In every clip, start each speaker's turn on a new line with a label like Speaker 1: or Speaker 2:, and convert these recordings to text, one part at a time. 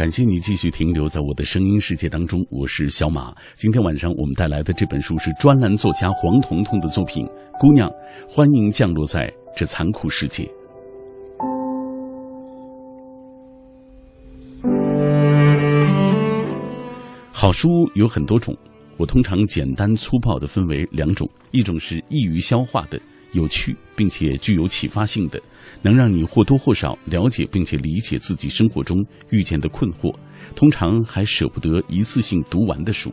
Speaker 1: 感谢你继续停留在我的声音世界当中，我是小马。今天晚上我们带来的这本书是专栏作家黄彤彤的作品《姑娘》，欢迎降落在这残酷世界。好书有很多种，我通常简单粗暴的分为两种，一种是易于消化的。有趣并且具有启发性的，能让你或多或少了解并且理解自己生活中遇见的困惑，通常还舍不得一次性读完的书。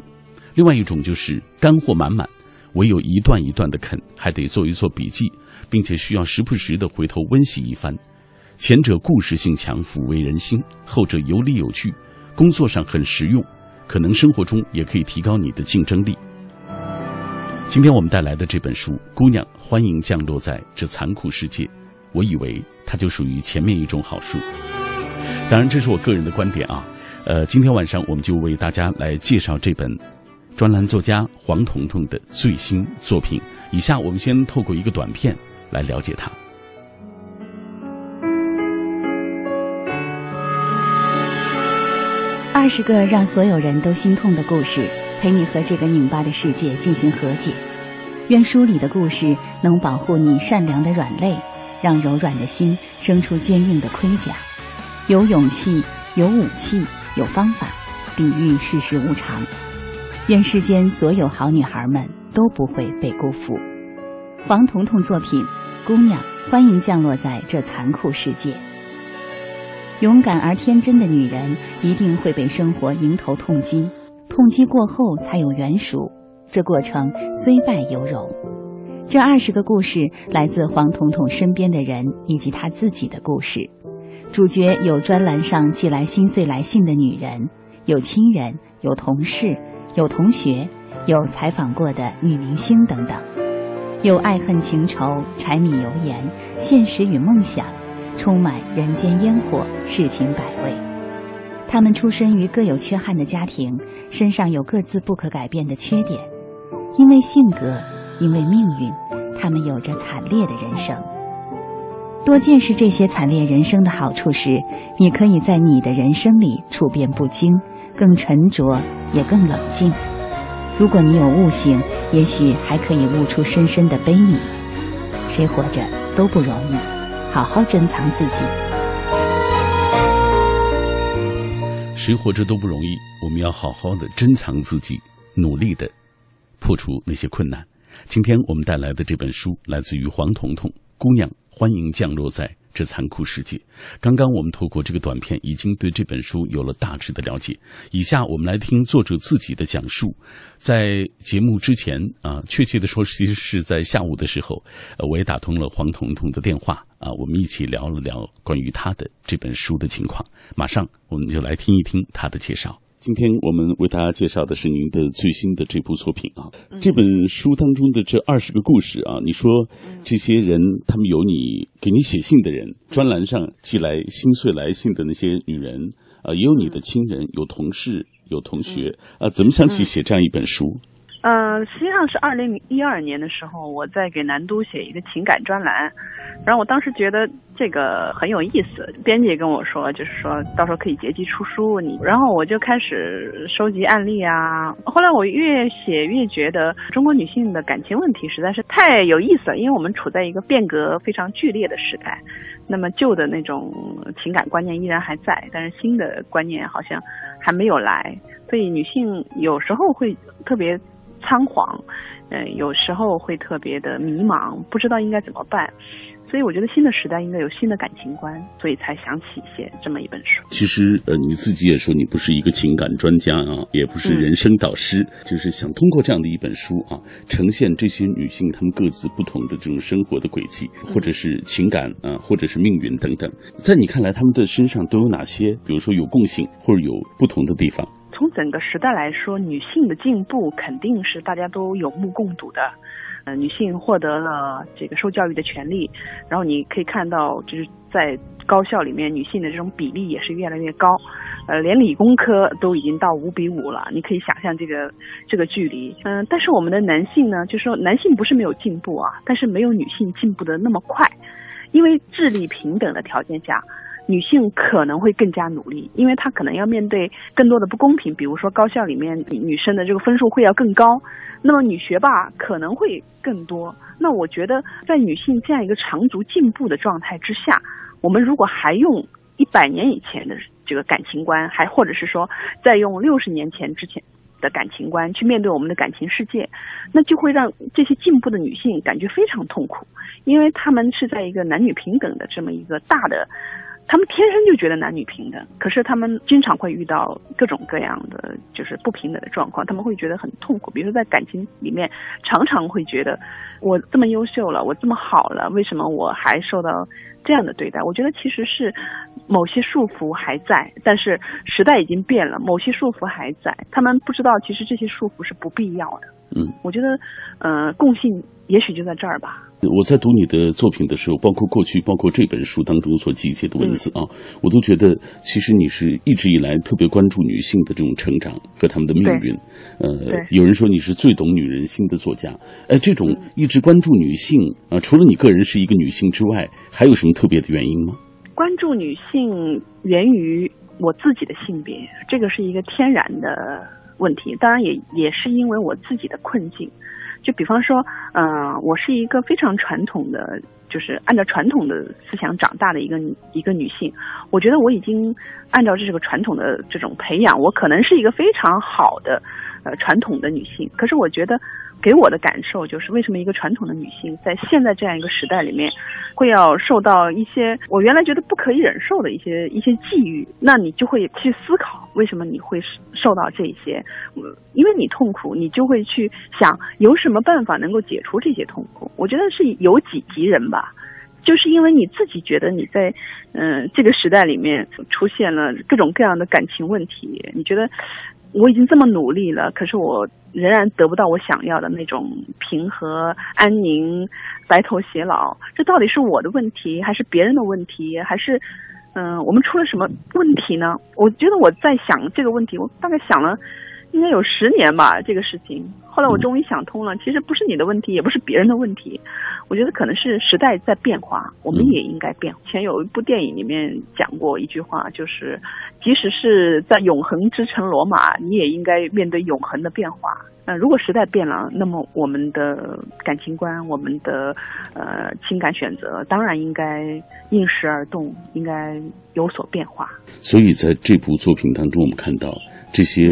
Speaker 1: 另外一种就是干货满满，唯有一段一段的啃，还得做一做笔记，并且需要时不时的回头温习一番。前者故事性强，抚慰人心；后者有理有据，工作上很实用，可能生活中也可以提高你的竞争力。今天我们带来的这本书《姑娘》，欢迎降落在这残酷世界。我以为它就属于前面一种好书，当然这是我个人的观点啊。呃，今天晚上我们就为大家来介绍这本专栏作家黄彤彤的最新作品。以下我们先透过一个短片来了解它。
Speaker 2: 二十个让所有人都心痛的故事。陪你和这个拧巴的世界进行和解，愿书里的故事能保护你善良的软肋，让柔软的心生出坚硬的盔甲。有勇气，有武器，有方法，抵御世事无常。愿世间所有好女孩们都不会被辜负。黄彤彤作品《姑娘》，欢迎降落在这残酷世界。勇敢而天真的女人一定会被生活迎头痛击。痛击过后才有圆熟，这过程虽败犹荣。这二十个故事来自黄彤彤身边的人以及他自己的故事。主角有专栏上寄来心碎来信的女人，有亲人，有同事，有同学，有采访过的女明星等等，有爱恨情仇、柴米油盐、现实与梦想，充满人间烟火，世情百味。他们出身于各有缺憾的家庭，身上有各自不可改变的缺点，因为性格，因为命运，他们有着惨烈的人生。多见识这些惨烈人生的好处时，你可以在你的人生里处变不惊，更沉着，也更冷静。如果你有悟性，也许还可以悟出深深的悲悯。谁活着都不容易，好好珍藏自己。
Speaker 1: 谁活着都不容易，我们要好好的珍藏自己，努力的破除那些困难。今天我们带来的这本书来自于黄彤彤姑娘，欢迎降落在。这残酷世界。刚刚我们透过这个短片，已经对这本书有了大致的了解。以下我们来听作者自己的讲述。在节目之前啊，确切的说，其实是在下午的时候，我也打通了黄彤彤的电话啊，我们一起聊了聊关于他的这本书的情况。马上我们就来听一听他的介绍。今天我们为大家介绍的是您的最新的这部作品啊，这本书当中的这二十个故事啊，你说这些人他们有你给你写信的人，专栏上寄来心碎来信的那些女人啊，也有你的亲人，有同事，有同学啊，怎么想起写这样一本书？
Speaker 3: 呃，实际上是二零一二年的时候，我在给南都写一个情感专栏，然后我当时觉得这个很有意思，编辑跟我说，就是说到时候可以结集出书，你，然后我就开始收集案例啊。后来我越写越觉得中国女性的感情问题实在是太有意思了，因为我们处在一个变革非常剧烈的时代，那么旧的那种情感观念依然还在，但是新的观念好像还没有来，所以女性有时候会特别。仓皇，嗯，有时候会特别的迷茫，不知道应该怎么办，所以我觉得新的时代应该有新的感情观，所以才想起写这么一本书。
Speaker 1: 其实，呃，你自己也说你不是一个情感专家啊，也不是人生导师，就是想通过这样的一本书啊，呈现这些女性她们各自不同的这种生活的轨迹，或者是情感啊，或者是命运等等，在你看来，她们的身上都有哪些，比如说有共性或者有不同的地方？
Speaker 3: 从整个时代来说，女性的进步肯定是大家都有目共睹的。呃，女性获得了这个受教育的权利，然后你可以看到，就是在高校里面，女性的这种比例也是越来越高。呃，连理工科都已经到五比五了，你可以想象这个这个距离。嗯，但是我们的男性呢，就是说男性不是没有进步啊，但是没有女性进步的那么快，因为智力平等的条件下。女性可能会更加努力，因为她可能要面对更多的不公平，比如说高校里面女生的这个分数会要更高，那么女学霸可能会更多。那我觉得，在女性这样一个长足进步的状态之下，我们如果还用一百年以前的这个感情观，还或者是说再用六十年前之前的感情观去面对我们的感情世界，那就会让这些进步的女性感觉非常痛苦，因为她们是在一个男女平等的这么一个大的。他们天生就觉得男女平等，可是他们经常会遇到各种各样的就是不平等的状况，他们会觉得很痛苦。比如说在感情里面，常常会觉得我这么优秀了，我这么好了，为什么我还受到这样的对待？我觉得其实是某些束缚还在，但是时代已经变了，某些束缚还在。他们不知道其实这些束缚是不必要的。
Speaker 1: 嗯，
Speaker 3: 我觉得，呃，共性也许就在这儿吧。
Speaker 1: 我在读你的作品的时候，包括过去，包括这本书当中所集结的文字啊，我都觉得其实你是一直以来特别关注女性的这种成长和她们的命运。呃，有人说你是最懂女人心的作家。哎，这种一直关注女性啊，除了你个人是一个女性之外，还有什么特别的原因吗？
Speaker 3: 关注女性源于我自己的性别，这个是一个天然的问题。当然，也也是因为我自己的困境。就比方说，嗯，我是一个非常传统的，就是按照传统的思想长大的一个一个女性。我觉得我已经按照这个传统的这种培养，我可能是一个非常好的呃传统的女性。可是我觉得。给我的感受就是，为什么一个传统的女性在现在这样一个时代里面，会要受到一些我原来觉得不可以忍受的一些一些际遇？那你就会去思考，为什么你会受到这些？因为你痛苦，你就会去想有什么办法能够解除这些痛苦？我觉得是有己及人吧，就是因为你自己觉得你在嗯这个时代里面出现了各种各样的感情问题，你觉得。我已经这么努力了，可是我仍然得不到我想要的那种平和、安宁、白头偕老。这到底是我的问题，还是别人的问题，还是嗯，我们出了什么问题呢？我觉得我在想这个问题，我大概想了应该有十年吧，这个事情。后来我终于想通了，其实不是你的问题，也不是别人的问题。我觉得可能是时代在变化，我们也应该变。前有一部电影里面讲过一句话，就是即使是在永恒之城罗马，你也应该面对永恒的变化。那如果时代变了，那么我们的感情观、我们的呃情感选择，当然应该应时而动，应该有所变化。
Speaker 1: 所以在这部作品当中，我们看到这些。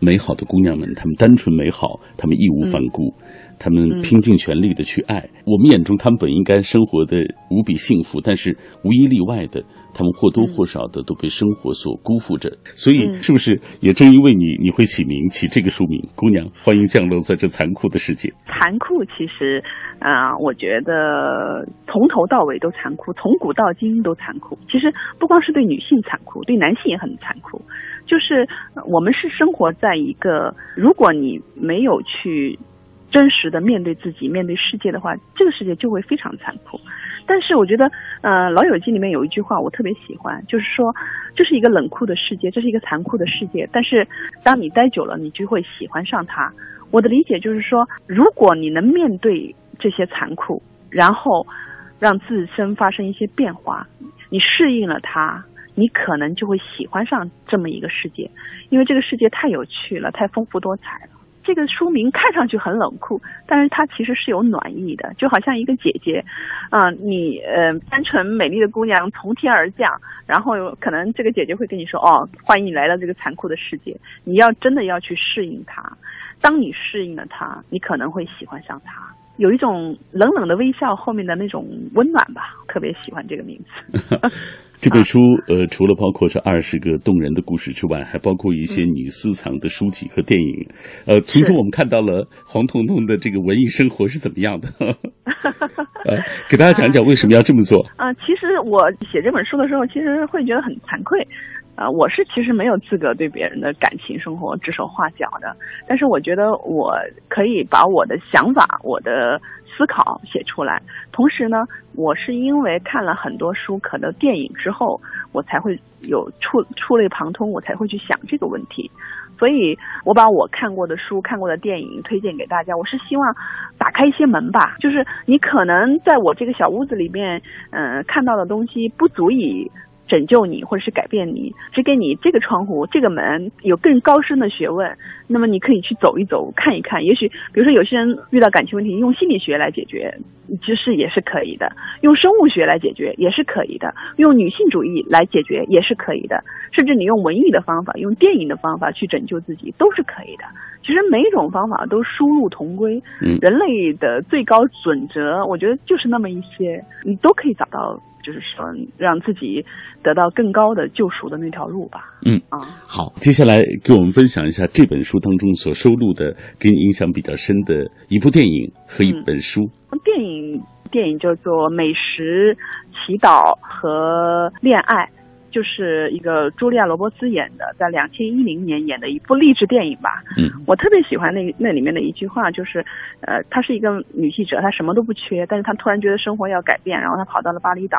Speaker 1: 美好的姑娘们，她们单纯美好，她们义无反顾，她们拼尽全力的去爱。我们眼中，她们本应该生活的无比幸福，但是无一例外的，她们或多或少的都被生活所辜负着。所以，是不是也正因为你，你会起名起这个书名《姑娘，欢迎降落在这残酷的世界》？
Speaker 3: 残酷，其实啊，我觉得从头到尾都残酷，从古到今都残酷。其实不光是对女性残酷，对男性也很残酷。就是我们是生活在一个，如果你没有去真实的面对自己、面对世界的话，这个世界就会非常残酷。但是我觉得，呃，《老友记》里面有一句话我特别喜欢，就是说这是一个冷酷的世界，这是一个残酷的世界。但是当你待久了，你就会喜欢上它。我的理解就是说，如果你能面对这些残酷，然后让自身发生一些变化，你适应了它。你可能就会喜欢上这么一个世界，因为这个世界太有趣了，太丰富多彩了。这个书名看上去很冷酷，但是它其实是有暖意的，就好像一个姐姐，啊，你呃单纯美丽的姑娘从天而降，然后可能这个姐姐会跟你说，哦，欢迎你来到这个残酷的世界，你要真的要去适应它。当你适应了它，你可能会喜欢上它，有一种冷冷的微笑后面的那种温暖吧，特别喜欢这个名字。
Speaker 1: 这本书，呃，除了包括这二十个动人的故事之外，还包括一些你私藏的书籍和电影。呃，从中我们看到了黄彤彤的这个文艺生活是怎么样的。呃，给大家讲讲为什么要这么做。
Speaker 3: 啊，其实我写这本书的时候，其实会觉得很惭愧。啊，我是其实没有资格对别人的感情生活指手画脚的，但是我觉得我可以把我的想法，我的。思考写出来，同时呢，我是因为看了很多书可能电影之后，我才会有触触类旁通，我才会去想这个问题。所以我把我看过的书、看过的电影推荐给大家，我是希望打开一些门吧。就是你可能在我这个小屋子里面，嗯，看到的东西不足以拯救你，或者是改变你，只给你这个窗户、这个门有更高深的学问，那么你可以去走一走、看一看。也许，比如说有些人遇到感情问题，用心理学来解决，其实也是可以的；用生物学来解决也是可以的；用女性主义来解决也是可以的。甚至你用文艺的方法、用电影的方法去拯救自己都是可以的。其实每一种方法都殊路同归。
Speaker 1: 嗯，
Speaker 3: 人类的最高准则，我觉得就是那么一些，你都可以找到。就是说，让自己得到更高的救赎的那条路吧。
Speaker 1: 嗯
Speaker 3: 啊，
Speaker 1: 好，接下来给我们分享一下这本书当中所收录的给你印象比较深的一部电影和一本书。
Speaker 3: 电影电影叫做《美食、祈祷和恋爱》。就是一个茱莉亚·罗伯茨演的，在两千一零年演的一部励志电影吧。
Speaker 1: 嗯，
Speaker 3: 我特别喜欢那那里面的一句话，就是，呃，她是一个女记者，她什么都不缺，但是她突然觉得生活要改变，然后她跑到了巴厘岛，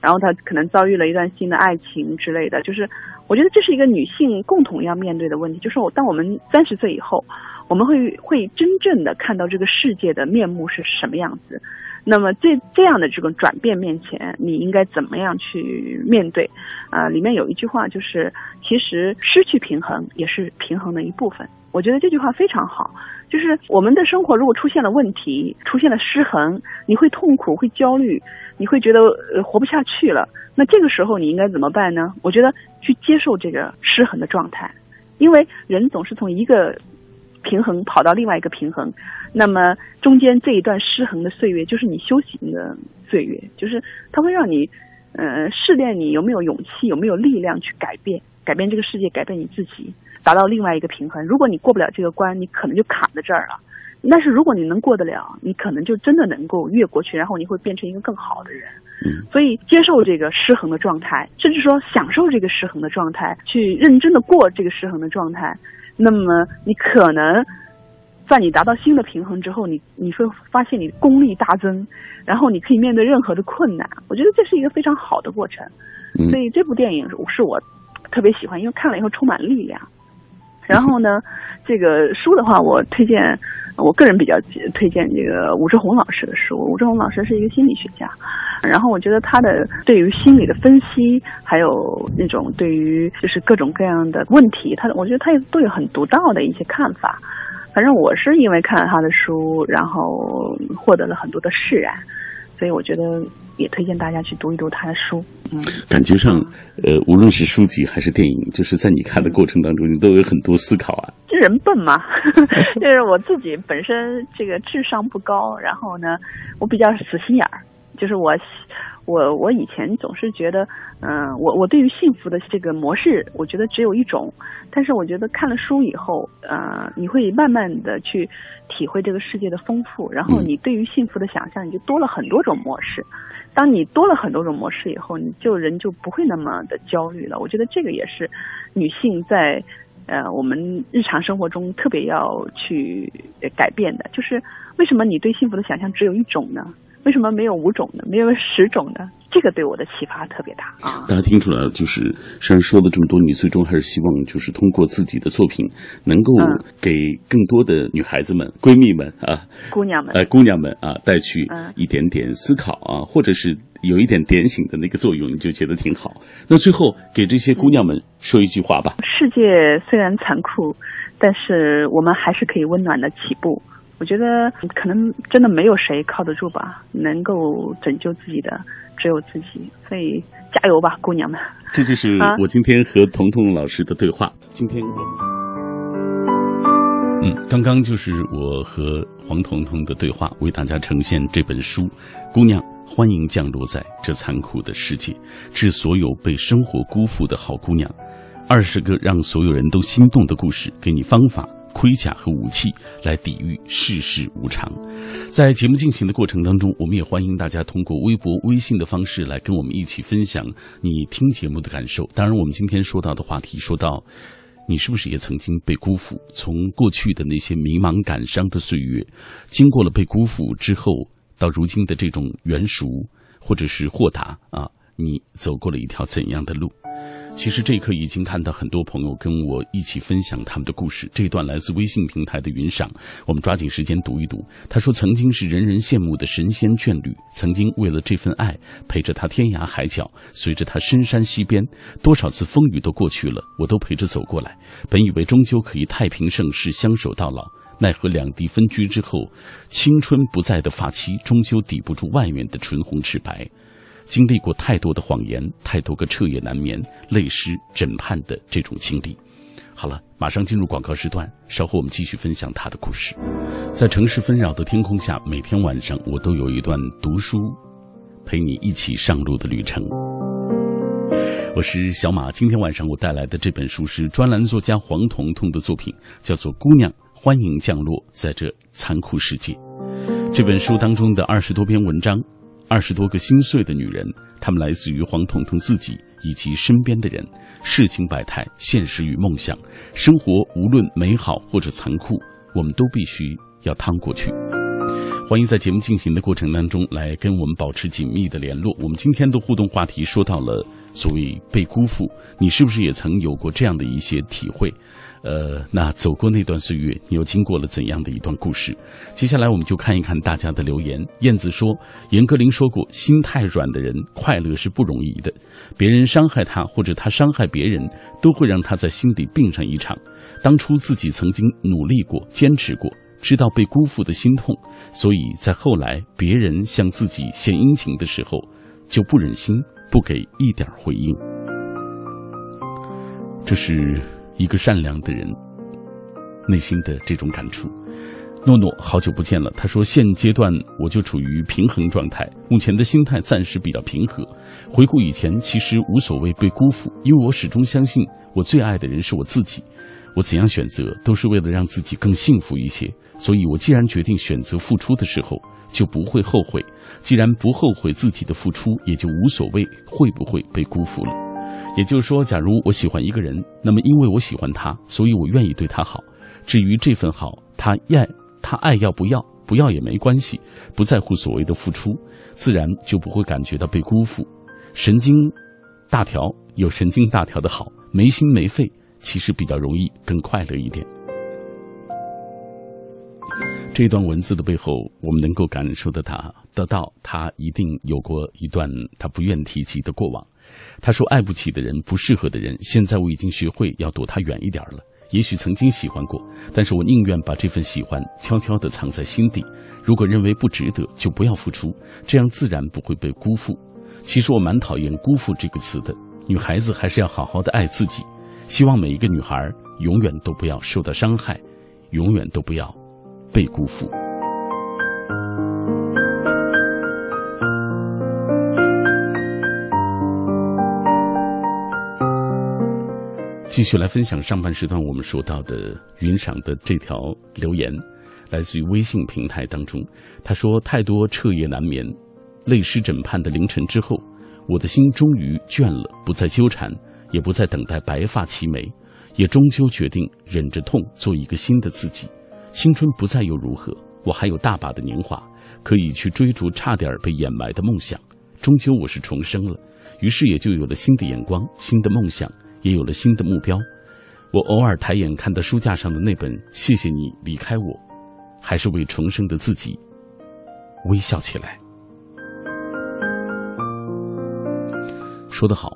Speaker 3: 然后她可能遭遇了一段新的爱情之类的。就是我觉得这是一个女性共同要面对的问题，就是我当我们三十岁以后，我们会会真正的看到这个世界的面目是什么样子。那么这这样的这种转变面前，你应该怎么样去面对？啊，里面有一句话就是，其实失去平衡也是平衡的一部分。我觉得这句话非常好，就是我们的生活如果出现了问题，出现了失衡，你会痛苦，会焦虑，你会觉得呃活不下去了。那这个时候你应该怎么办呢？我觉得去接受这个失衡的状态，因为人总是从一个。平衡跑到另外一个平衡，那么中间这一段失衡的岁月，就是你修行的岁月，就是它会让你，呃，试炼你有没有勇气，有没有力量去改变，改变这个世界，改变你自己，达到另外一个平衡。如果你过不了这个关，你可能就卡在这儿了。但是如果你能过得了，你可能就真的能够越过去，然后你会变成一个更好的人。
Speaker 1: 嗯，
Speaker 3: 所以接受这个失衡的状态，甚至说享受这个失衡的状态，去认真的过这个失衡的状态。那么你可能在你达到新的平衡之后，你你会发现你功力大增，然后你可以面对任何的困难。我觉得这是一个非常好的过程，所以这部电影是我特别喜欢，因为看了以后充满力量。然后呢，这个书的话，我推荐，我个人比较推荐这个武志红老师的书。武志红老师是一个心理学家。然后我觉得他的对于心理的分析，还有那种对于就是各种各样的问题，他我觉得他也都有很独到的一些看法。反正我是因为看了他的书，然后获得了很多的释然，所以我觉得也推荐大家去读一读他的书。嗯，
Speaker 1: 感觉上，呃，无论是书籍还是电影，就是在你看的过程当中，你都有很多思考啊。
Speaker 3: 这人笨嘛，就是我自己本身这个智商不高，然后呢，我比较死心眼儿。就是我，我我以前总是觉得，嗯，我我对于幸福的这个模式，我觉得只有一种。但是我觉得看了书以后，呃，你会慢慢的去体会这个世界的丰富，然后你对于幸福的想象，你就多了很多种模式。当你多了很多种模式以后，你就人就不会那么的焦虑了。我觉得这个也是女性在呃我们日常生活中特别要去改变的。就是为什么你对幸福的想象只有一种呢？为什么没有五种呢？没有十种呢？这个对我的启发特别大啊！
Speaker 1: 大家听出来了，就是虽然说了这么多，你最终还是希望就是通过自己的作品，能够给更多的女孩子们、闺蜜们啊、
Speaker 3: 姑娘们、
Speaker 1: 呃姑娘们啊带去一点点思考啊，或者是有一点点醒的那个作用，你就觉得挺好。那最后给这些姑娘们说一句话吧：
Speaker 3: 世界虽然残酷，但是我们还是可以温暖的起步。我觉得可能真的没有谁靠得住吧，能够拯救自己的只有自己，所以加油吧，姑娘们！
Speaker 1: 这就是我今天和彤彤老师的对话。今天我们嗯，刚刚就是我和黄彤彤的对话，为大家呈现这本书《姑娘，欢迎降落在这残酷的世界》，致所有被生活辜负的好姑娘，二十个让所有人都心动的故事，给你方法。盔甲和武器来抵御世事无常。在节目进行的过程当中，我们也欢迎大家通过微博、微信的方式来跟我们一起分享你听节目的感受。当然，我们今天说到的话题，说到你是不是也曾经被辜负？从过去的那些迷茫、感伤的岁月，经过了被辜负之后，到如今的这种圆熟或者是豁达啊，你走过了一条怎样的路？其实这一刻已经看到很多朋友跟我一起分享他们的故事。这一段来自微信平台的云赏，我们抓紧时间读一读。他说：“曾经是人人羡慕的神仙眷侣，曾经为了这份爱陪着他天涯海角，随着他深山西边，多少次风雨都过去了，我都陪着走过来。本以为终究可以太平盛世，相守到老，奈何两地分居之后，青春不在的发妻，终究抵不住外面的唇红齿白。”经历过太多的谎言，太多个彻夜难眠、泪湿枕畔的这种经历。好了，马上进入广告时段，稍后我们继续分享他的故事。在城市纷扰的天空下，每天晚上我都有一段读书，陪你一起上路的旅程。我是小马，今天晚上我带来的这本书是专栏作家黄彤彤的作品，叫做《姑娘，欢迎降落在这残酷世界》。这本书当中的二十多篇文章。二十多个心碎的女人，她们来自于黄彤彤自己以及身边的人，世情百态，现实与梦想，生活无论美好或者残酷，我们都必须要趟过去。欢迎在节目进行的过程当中来跟我们保持紧密的联络。我们今天的互动话题说到了所谓被辜负，你是不是也曾有过这样的一些体会？呃，那走过那段岁月，你又经过了怎样的一段故事？接下来我们就看一看大家的留言。燕子说：“严歌苓说过，心太软的人快乐是不容易的。别人伤害他，或者他伤害别人，都会让他在心底病上一场。当初自己曾经努力过，坚持过。”知道被辜负的心痛，所以在后来别人向自己献殷勤的时候，就不忍心不给一点回应。这是一个善良的人内心的这种感触。诺诺，好久不见了。他说，现阶段我就处于平衡状态，目前的心态暂时比较平和。回顾以前，其实无所谓被辜负，因为我始终相信，我最爱的人是我自己。我怎样选择，都是为了让自己更幸福一些。所以，我既然决定选择付出的时候，就不会后悔。既然不后悔自己的付出，也就无所谓会不会被辜负了。也就是说，假如我喜欢一个人，那么因为我喜欢他，所以我愿意对他好。至于这份好，他爱他爱要不要，不要也没关系，不在乎所谓的付出，自然就不会感觉到被辜负。神经大条有神经大条的好，没心没肺。其实比较容易更快乐一点。这段文字的背后，我们能够感受到他得到他一定有过一段他不愿提及的过往。他说：“爱不起的人，不适合的人，现在我已经学会要躲他远一点了。也许曾经喜欢过，但是我宁愿把这份喜欢悄悄地藏在心底。如果认为不值得，就不要付出，这样自然不会被辜负。其实我蛮讨厌‘辜负’这个词的。女孩子还是要好好的爱自己。”希望每一个女孩永远都不要受到伤害，永远都不要被辜负。继续来分享上半时段我们说到的云赏的这条留言，来自于微信平台当中。他说：“太多彻夜难眠、泪湿枕畔的凌晨之后，我的心终于倦了，不再纠缠。”也不再等待白发齐眉，也终究决定忍着痛做一个新的自己。青春不再又如何？我还有大把的年华，可以去追逐差点被掩埋的梦想。终究我是重生了，于是也就有了新的眼光、新的梦想，也有了新的目标。我偶尔抬眼看到书架上的那本《谢谢你离开我》，还是为重生的自己微笑起来。说得好。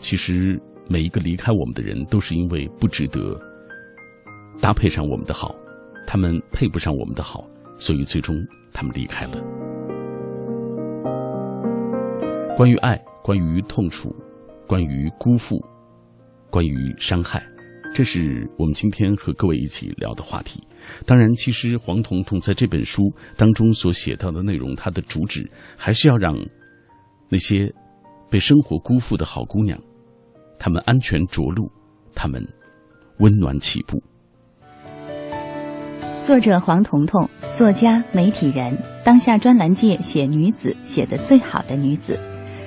Speaker 1: 其实每一个离开我们的人，都是因为不值得搭配上我们的好，他们配不上我们的好，所以最终他们离开了。关于爱，关于痛楚，关于辜负，关于伤害，这是我们今天和各位一起聊的话题。当然，其实黄彤彤在这本书当中所写到的内容，它的主旨还是要让那些被生活辜负的好姑娘。他们安全着陆，他们温暖起步。
Speaker 2: 作者黄彤彤，作家、媒体人，当下专栏界写女子写的最好的女子，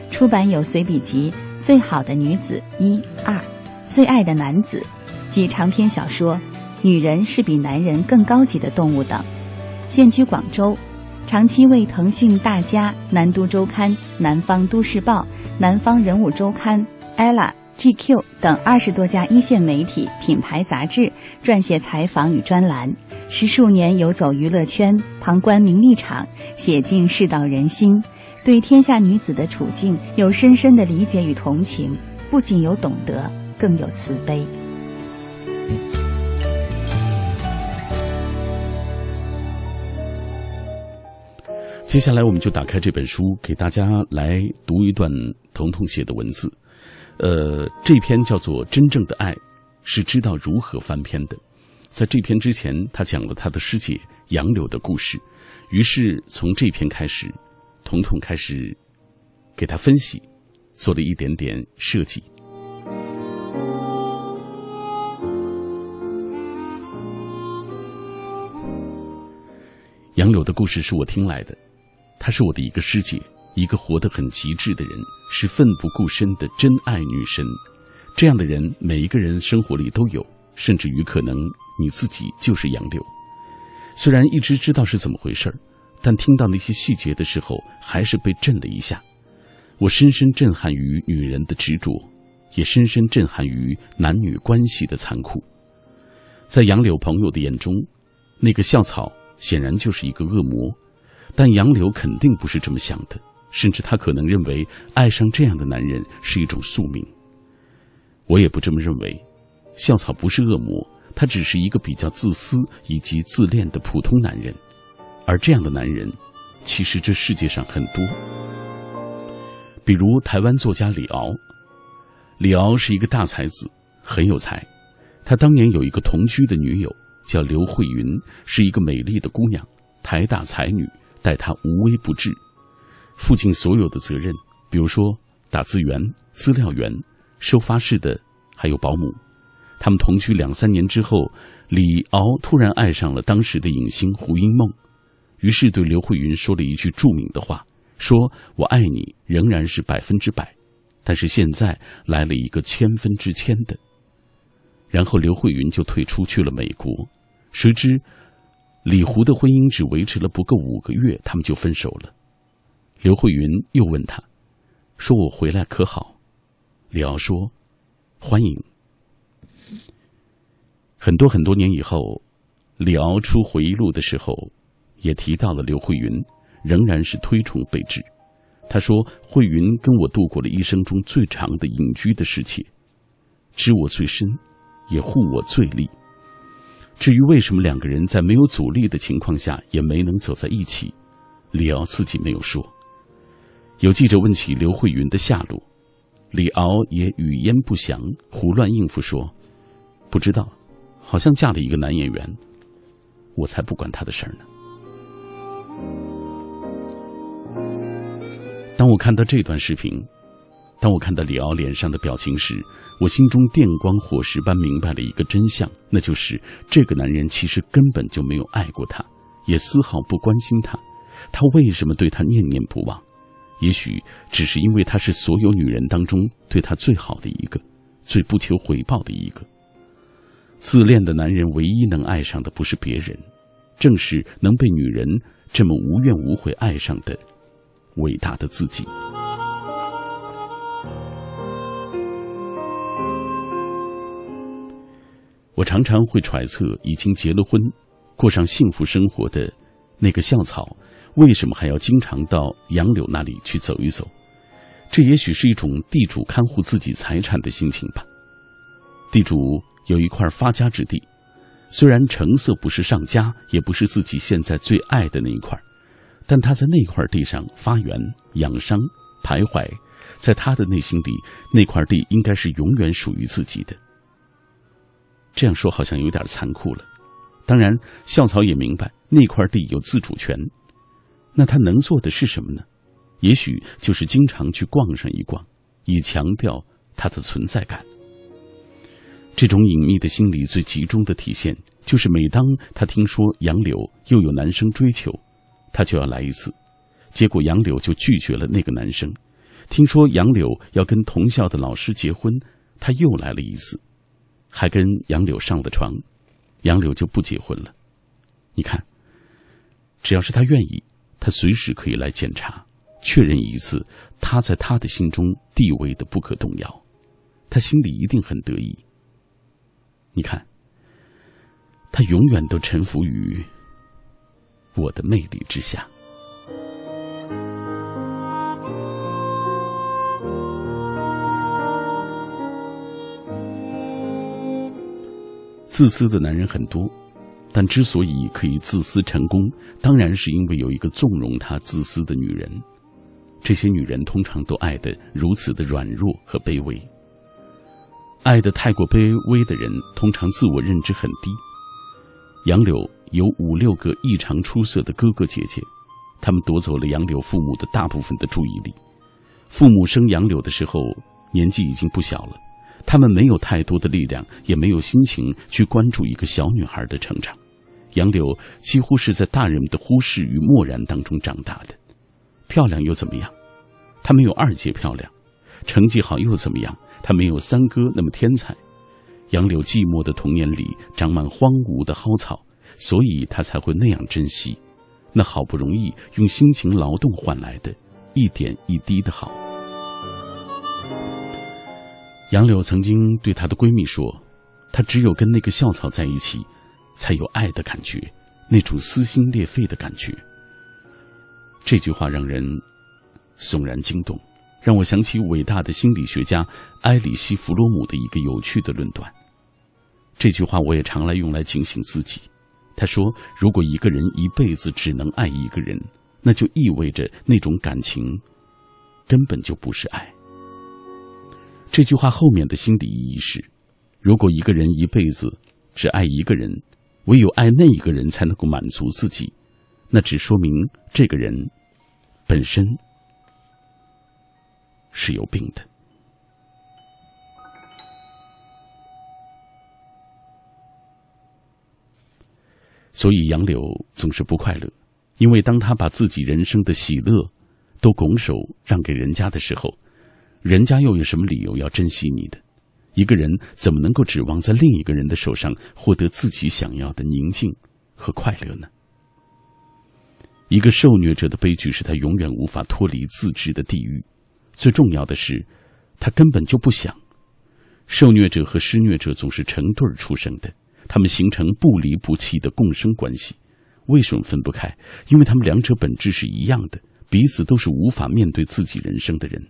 Speaker 2: 出版有随笔集《最好的女子》一二，《最爱的男子》及长篇小说《女人是比男人更高级的动物》等。现居广州，长期为腾讯大家、南都周刊、南方都市报、南方人物周刊、ella。GQ 等二十多家一线媒体、品牌杂志撰写采访与专栏，十数年游走娱乐圈，旁观名利场，写尽世道人心，对天下女子的处境有深深的理解与同情，不仅有懂得，更有慈悲。
Speaker 1: 接下来，我们就打开这本书，给大家来读一段彤彤写的文字。呃，这篇叫做《真正的爱》，是知道如何翻篇的。在这篇之前，他讲了他的师姐杨柳的故事。于是从这篇开始，彤彤开始给他分析，做了一点点设计。杨柳的故事是我听来的，她是我的一个师姐。一个活得很极致的人，是奋不顾身的真爱女神。这样的人，每一个人生活里都有，甚至于可能你自己就是杨柳。虽然一直知道是怎么回事儿但听到那些细节的时候，还是被震了一下。我深深震撼于女人的执着，也深深震撼于男女关系的残酷。在杨柳朋友的眼中，那个校草显然就是一个恶魔，但杨柳肯定不是这么想的。甚至他可能认为爱上这样的男人是一种宿命。我也不这么认为，校草不是恶魔，他只是一个比较自私以及自恋的普通男人。而这样的男人，其实这世界上很多。比如台湾作家李敖，李敖是一个大才子，很有才。他当年有一个同居的女友叫刘慧云，是一个美丽的姑娘，台大才女，待他无微不至。父亲所有的责任，比如说打字员、资料员、收发室的，还有保姆。他们同居两三年之后，李敖突然爱上了当时的影星胡因梦，于是对刘慧云说了一句著名的话：“说我爱你仍然是百分之百，但是现在来了一个千分之千的。”然后刘慧云就退出去了美国。谁知李胡的婚姻只维持了不够五个月，他们就分手了。刘慧云又问他：“说我回来可好？”李敖说：“欢迎。”很多很多年以后，李敖出回忆录的时候，也提到了刘慧云，仍然是推崇备至。他说：“慧云跟我度过了一生中最长的隐居的时期，知我最深，也护我最力。至于为什么两个人在没有阻力的情况下也没能走在一起，李敖自己没有说。”有记者问起刘慧云的下落，李敖也语焉不详，胡乱应付说：“不知道，好像嫁了一个男演员，我才不管他的事儿呢。”当我看到这段视频，当我看到李敖脸上的表情时，我心中电光火石般明白了一个真相，那就是这个男人其实根本就没有爱过她，也丝毫不关心她，他为什么对她念念不忘？也许只是因为他是所有女人当中对他最好的一个，最不求回报的一个。自恋的男人唯一能爱上的不是别人，正是能被女人这么无怨无悔爱上的伟大的自己。我常常会揣测，已经结了婚、过上幸福生活的那个校草。为什么还要经常到杨柳那里去走一走？这也许是一种地主看护自己财产的心情吧。地主有一块发家之地，虽然成色不是上佳，也不是自己现在最爱的那一块，但他在那块地上发源、养伤、徘徊，在他的内心里，那块地应该是永远属于自己的。这样说好像有点残酷了。当然，校草也明白那块地有自主权。那他能做的是什么呢？也许就是经常去逛上一逛，以强调他的存在感。这种隐秘的心理最集中的体现，就是每当他听说杨柳又有男生追求，他就要来一次。结果杨柳就拒绝了那个男生。听说杨柳要跟同校的老师结婚，他又来了一次，还跟杨柳上了床，杨柳就不结婚了。你看，只要是他愿意。他随时可以来检查，确认一次他在他的心中地位的不可动摇。他心里一定很得意。你看，他永远都臣服于我的魅力之下。自私的男人很多，但之所以可以自私成功，当然是因为有一个纵容他自私的女人。这些女人通常都爱得如此的软弱和卑微。爱得太过卑微的人，通常自我认知很低。杨柳有五六个异常出色的哥哥姐姐，他们夺走了杨柳父母的大部分的注意力。父母生杨柳的时候，年纪已经不小了，他们没有太多的力量，也没有心情去关注一个小女孩的成长。杨柳几乎是在大人们的忽视与漠然当中长大的。漂亮又怎么样？她没有二姐漂亮。成绩好又怎么样？她没有三哥那么天才。杨柳寂寞的童年里长满荒芜的蒿草，所以她才会那样珍惜那好不容易用辛勤劳动换来的一点一滴的好。杨柳曾经对她的闺蜜说：“她只有跟那个校草在一起，才有爱的感觉，那种撕心裂肺的感觉。”这句话让人悚然惊动。让我想起伟大的心理学家埃里希·弗洛姆的一个有趣的论断。这句话我也常来用来警醒自己。他说：“如果一个人一辈子只能爱一个人，那就意味着那种感情根本就不是爱。”这句话后面的心理意义是：如果一个人一辈子只爱一个人，唯有爱那一个人才能够满足自己，那只说明这个人本身。是有病的，所以杨柳总是不快乐，因为当他把自己人生的喜乐都拱手让给人家的时候，人家又有什么理由要珍惜你的？一个人怎么能够指望在另一个人的手上获得自己想要的宁静和快乐呢？一个受虐者的悲剧是他永远无法脱离自知的地狱。最重要的是，他根本就不想。受虐者和施虐者总是成对儿出生的，他们形成不离不弃的共生关系。为什么分不开？因为他们两者本质是一样的，彼此都是无法面对自己人生的人。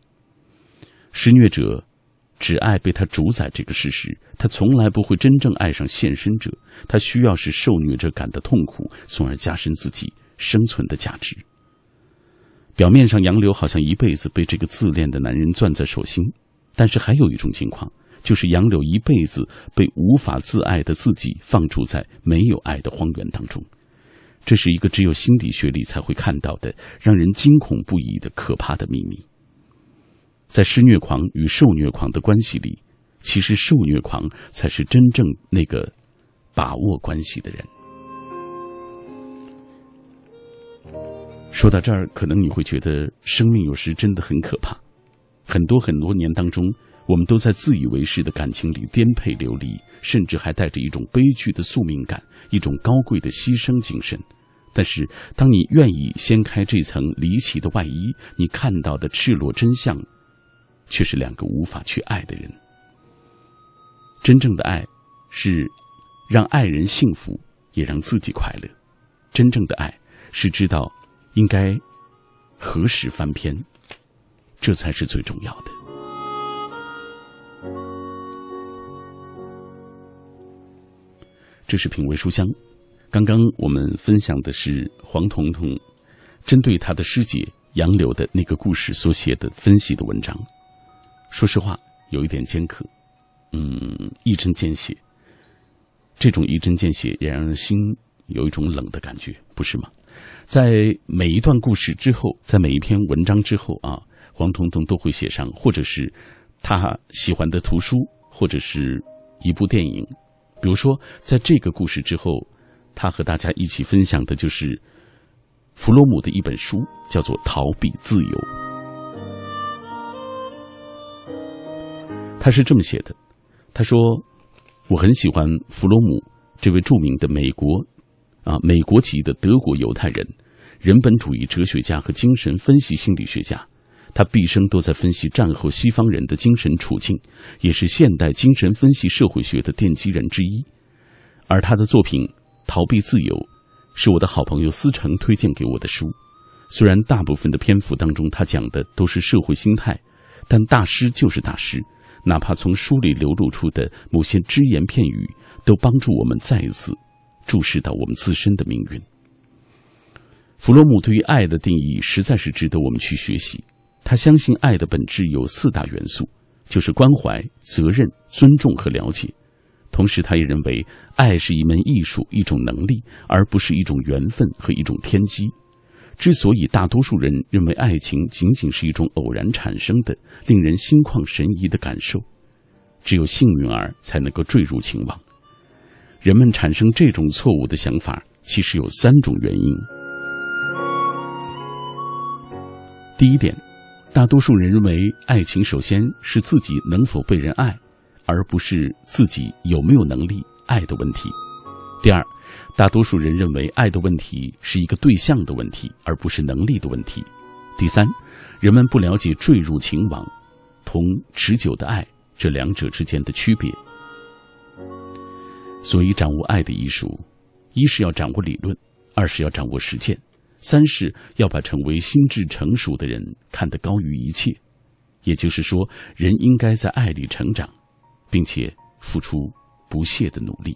Speaker 1: 施虐者只爱被他主宰这个事实，他从来不会真正爱上献身者。他需要使受虐者感到痛苦，从而加深自己生存的价值。表面上，杨柳好像一辈子被这个自恋的男人攥在手心，但是还有一种情况，就是杨柳一辈子被无法自爱的自己放逐在没有爱的荒原当中。这是一个只有心理学里才会看到的、让人惊恐不已的可怕的秘密。在施虐狂与受虐狂的关系里，其实受虐狂才是真正那个把握关系的人。说到这儿，可能你会觉得生命有时真的很可怕。很多很多年当中，我们都在自以为是的感情里颠沛流离，甚至还带着一种悲剧的宿命感，一种高贵的牺牲精神。但是，当你愿意掀开这层离奇的外衣，你看到的赤裸真相，却是两个无法去爱的人。真正的爱，是让爱人幸福，也让自己快乐。真正的爱，是知道。应该何时翻篇？这才是最重要的。这是品味书香。刚刚我们分享的是黄彤彤针对他的师姐杨柳的那个故事所写的分析的文章。说实话，有一点尖刻，嗯，一针见血。这种一针见血也让人心有一种冷的感觉，不是吗？在每一段故事之后，在每一篇文章之后啊，黄彤彤都会写上，或者是他喜欢的图书，或者是一部电影。比如说，在这个故事之后，他和大家一起分享的就是弗洛姆的一本书，叫做《逃避自由》。他是这么写的：“他说，我很喜欢弗洛姆这位著名的美国。”啊，美国籍的德国犹太人，人本主义哲学家和精神分析心理学家，他毕生都在分析战后西方人的精神处境，也是现代精神分析社会学的奠基人之一。而他的作品《逃避自由》，是我的好朋友思成推荐给我的书。虽然大部分的篇幅当中，他讲的都是社会心态，但大师就是大师，哪怕从书里流露出的某些只言片语，都帮助我们再一次注视到我们自身的命运。弗洛姆对于爱的定义，实在是值得我们去学习。他相信爱的本质有四大元素，就是关怀、责任、尊重和了解。同时，他也认为爱是一门艺术、一种能力，而不是一种缘分和一种天机。之所以大多数人认为爱情仅仅是一种偶然产生的、令人心旷神怡的感受，只有幸运儿才能够坠入情网。人们产生这种错误的想法，其实有三种原因。第一点。大多数人认为，爱情首先是自己能否被人爱，而不是自己有没有能力爱的问题。第二，大多数人认为爱的问题是一个对象的问题，而不是能力的问题。第三，人们不了解坠入情网同持久的爱这两者之间的区别。所以，掌握爱的艺术，一是要掌握理论，二是要掌握实践。三是要把成为心智成熟的人看得高于一切，也就是说，人应该在爱里成长，并且付出不懈的努力。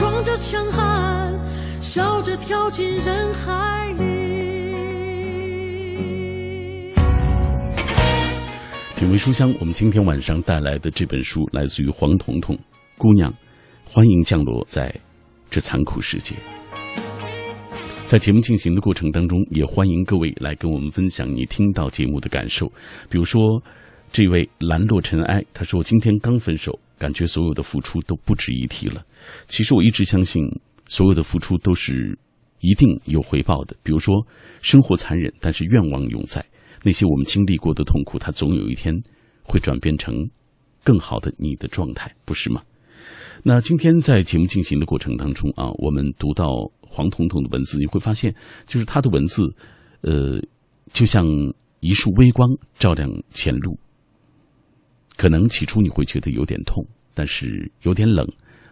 Speaker 4: 装着强悍，笑着跳进人海里。
Speaker 1: 品味书香，我们今天晚上带来的这本书来自于黄彤彤姑娘，欢迎降落在这残酷世界。在节目进行的过程当中，也欢迎各位来跟我们分享你听到节目的感受。比如说，这位兰落尘埃，他说：“今天刚分手。”感觉所有的付出都不值一提了。其实我一直相信，所有的付出都是一定有回报的。比如说，生活残忍，但是愿望永在。那些我们经历过的痛苦，它总有一天会转变成更好的你的状态，不是吗？那今天在节目进行的过程当中啊，我们读到黄彤彤的文字，你会发现，就是他的文字，呃，就像一束微光照亮前路。可能起初你会觉得有点痛，但是有点冷，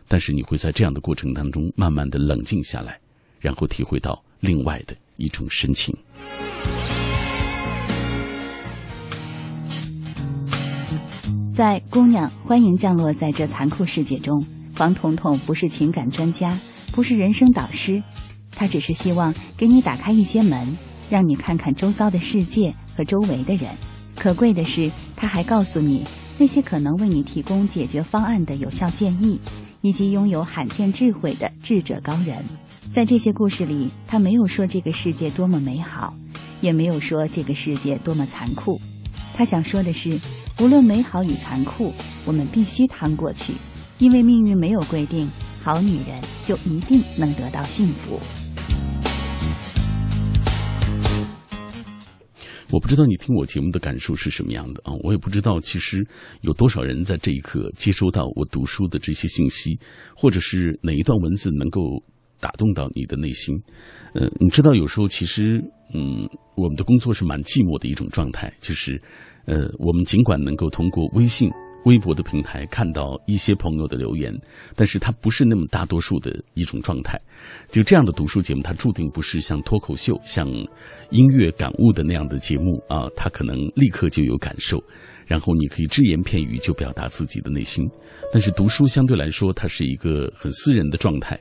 Speaker 1: 但是你会在这样的过程当中慢慢的冷静下来然后体会到另外的一种深情。
Speaker 2: 在姑娘欢迎降落在这残酷世界中黄彤彤不是情感专家不是人生导师他只是希望给你打开一些门让你看看周遭的世界和周围的人。可贵的是他还告诉你那些可能为你提供解决方案的有效建议。以及拥有罕见智慧的智者高人。在这些故事里，他没有说这个世界多么美好，也没有说这个世界多么残酷。他想说的是，无论美好与残酷，我们必须趟过去，因为命运没有规定，好女人就一定能得到幸福。
Speaker 1: 我不知道你听我节目的感受是什么样的啊，我也不知道其实有多少人在这一刻接收到我读书的这些信息，或者是哪一段文字能够打动到你的内心。呃，你知道有时候其实，嗯，我们的工作是蛮寂寞的一种状态，就是，呃，我们尽管能够通过微信。微博的平台看到一些朋友的留言，但是它不是那么大多数的一种状态。就这样的读书节目，它注定不是像脱口秀、像音乐感悟的那样的节目啊，它可能立刻就有感受，然后你可以只言片语就表达自己的内心。但是读书相对来说，它是一个很私人的状态，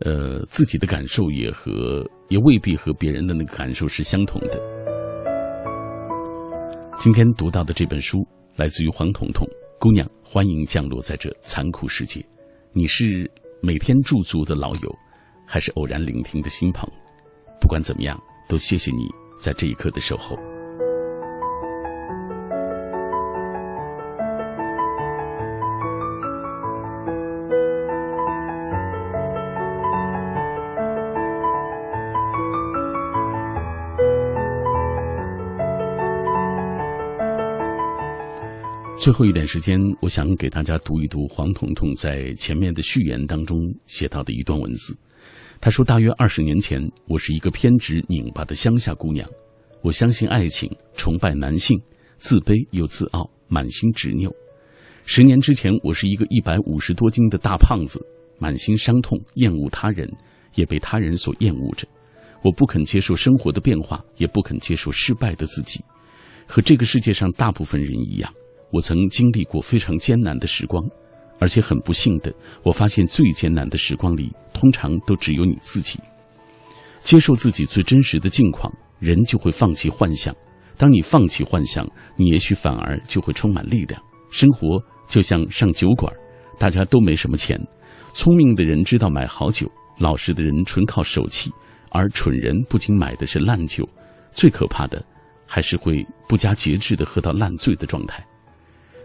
Speaker 1: 呃，自己的感受也和也未必和别人的那个感受是相同的。今天读到的这本书来自于黄彤彤。姑娘，欢迎降落在这残酷世界。你是每天驻足的老友，还是偶然聆听的新朋？不管怎么样，都谢谢你在这一刻的守候。最后一点时间，我想给大家读一读黄彤彤在前面的序言当中写到的一段文字。他说：“大约二十年前，我是一个偏执拧巴的乡下姑娘，我相信爱情，崇拜男性，自卑又自傲，满心执拗。十年之前，我是一个一百五十多斤的大胖子，满心伤痛，厌恶他人，也被他人所厌恶着。我不肯接受生活的变化，也不肯接受失败的自己，和这个世界上大部分人一样。”我曾经历过非常艰难的时光，而且很不幸的，我发现最艰难的时光里，通常都只有你自己。接受自己最真实的境况，人就会放弃幻想。当你放弃幻想，你也许反而就会充满力量。生活就像上酒馆，大家都没什么钱，聪明的人知道买好酒，老实的人纯靠手气，而蠢人不仅买的是烂酒，最可怕的，还是会不加节制的喝到烂醉的状态。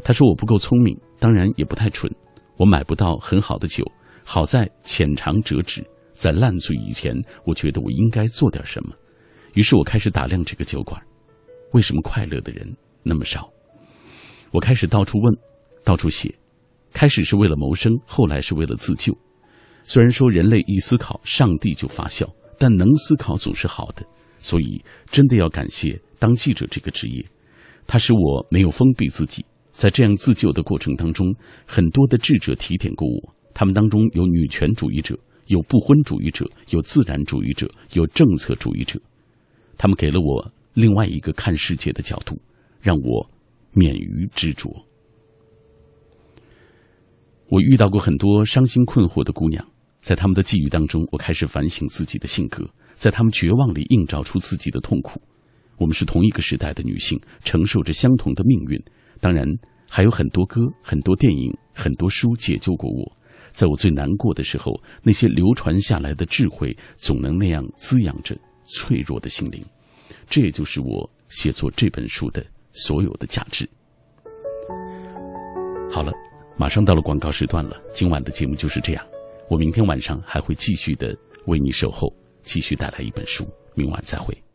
Speaker 1: 他说我不够聪明，当然也不太蠢，我买不到很好的酒，好在浅尝辄止。在烂醉以前，我觉得我应该做点什么，于是我开始打量这个酒馆，为什么快乐的人那么少？我开始到处问，到处写，开始是为了谋生，后来是为了自救。虽然说人类一思考，上帝就发笑，但能思考总是好的，所以真的要感谢当记者这个职业，它使我没有封闭自己。在这样自救的过程当中，很多的智者提点过我。他们当中有女权主义者，有不婚主义者，有自然主义者，有政策主义者。他们给了我另外一个看世界的角度，让我免于执着。我遇到过很多伤心困惑的姑娘，在他们的际遇当中，我开始反省自己的性格，在他们绝望里映照出自己的痛苦。我们是同一个时代的女性，承受着相同的命运。当然，还有很多歌、很多电影、很多书解救过我。在我最难过的时候，那些流传下来的智慧，总能那样滋养着脆弱的心灵。这也就是我写作这本书的所有的价值。好了，马上到了广告时段了。今晚的节目就是这样。我明天晚上还会继续的为你守候，继续带来一本书。明晚再会。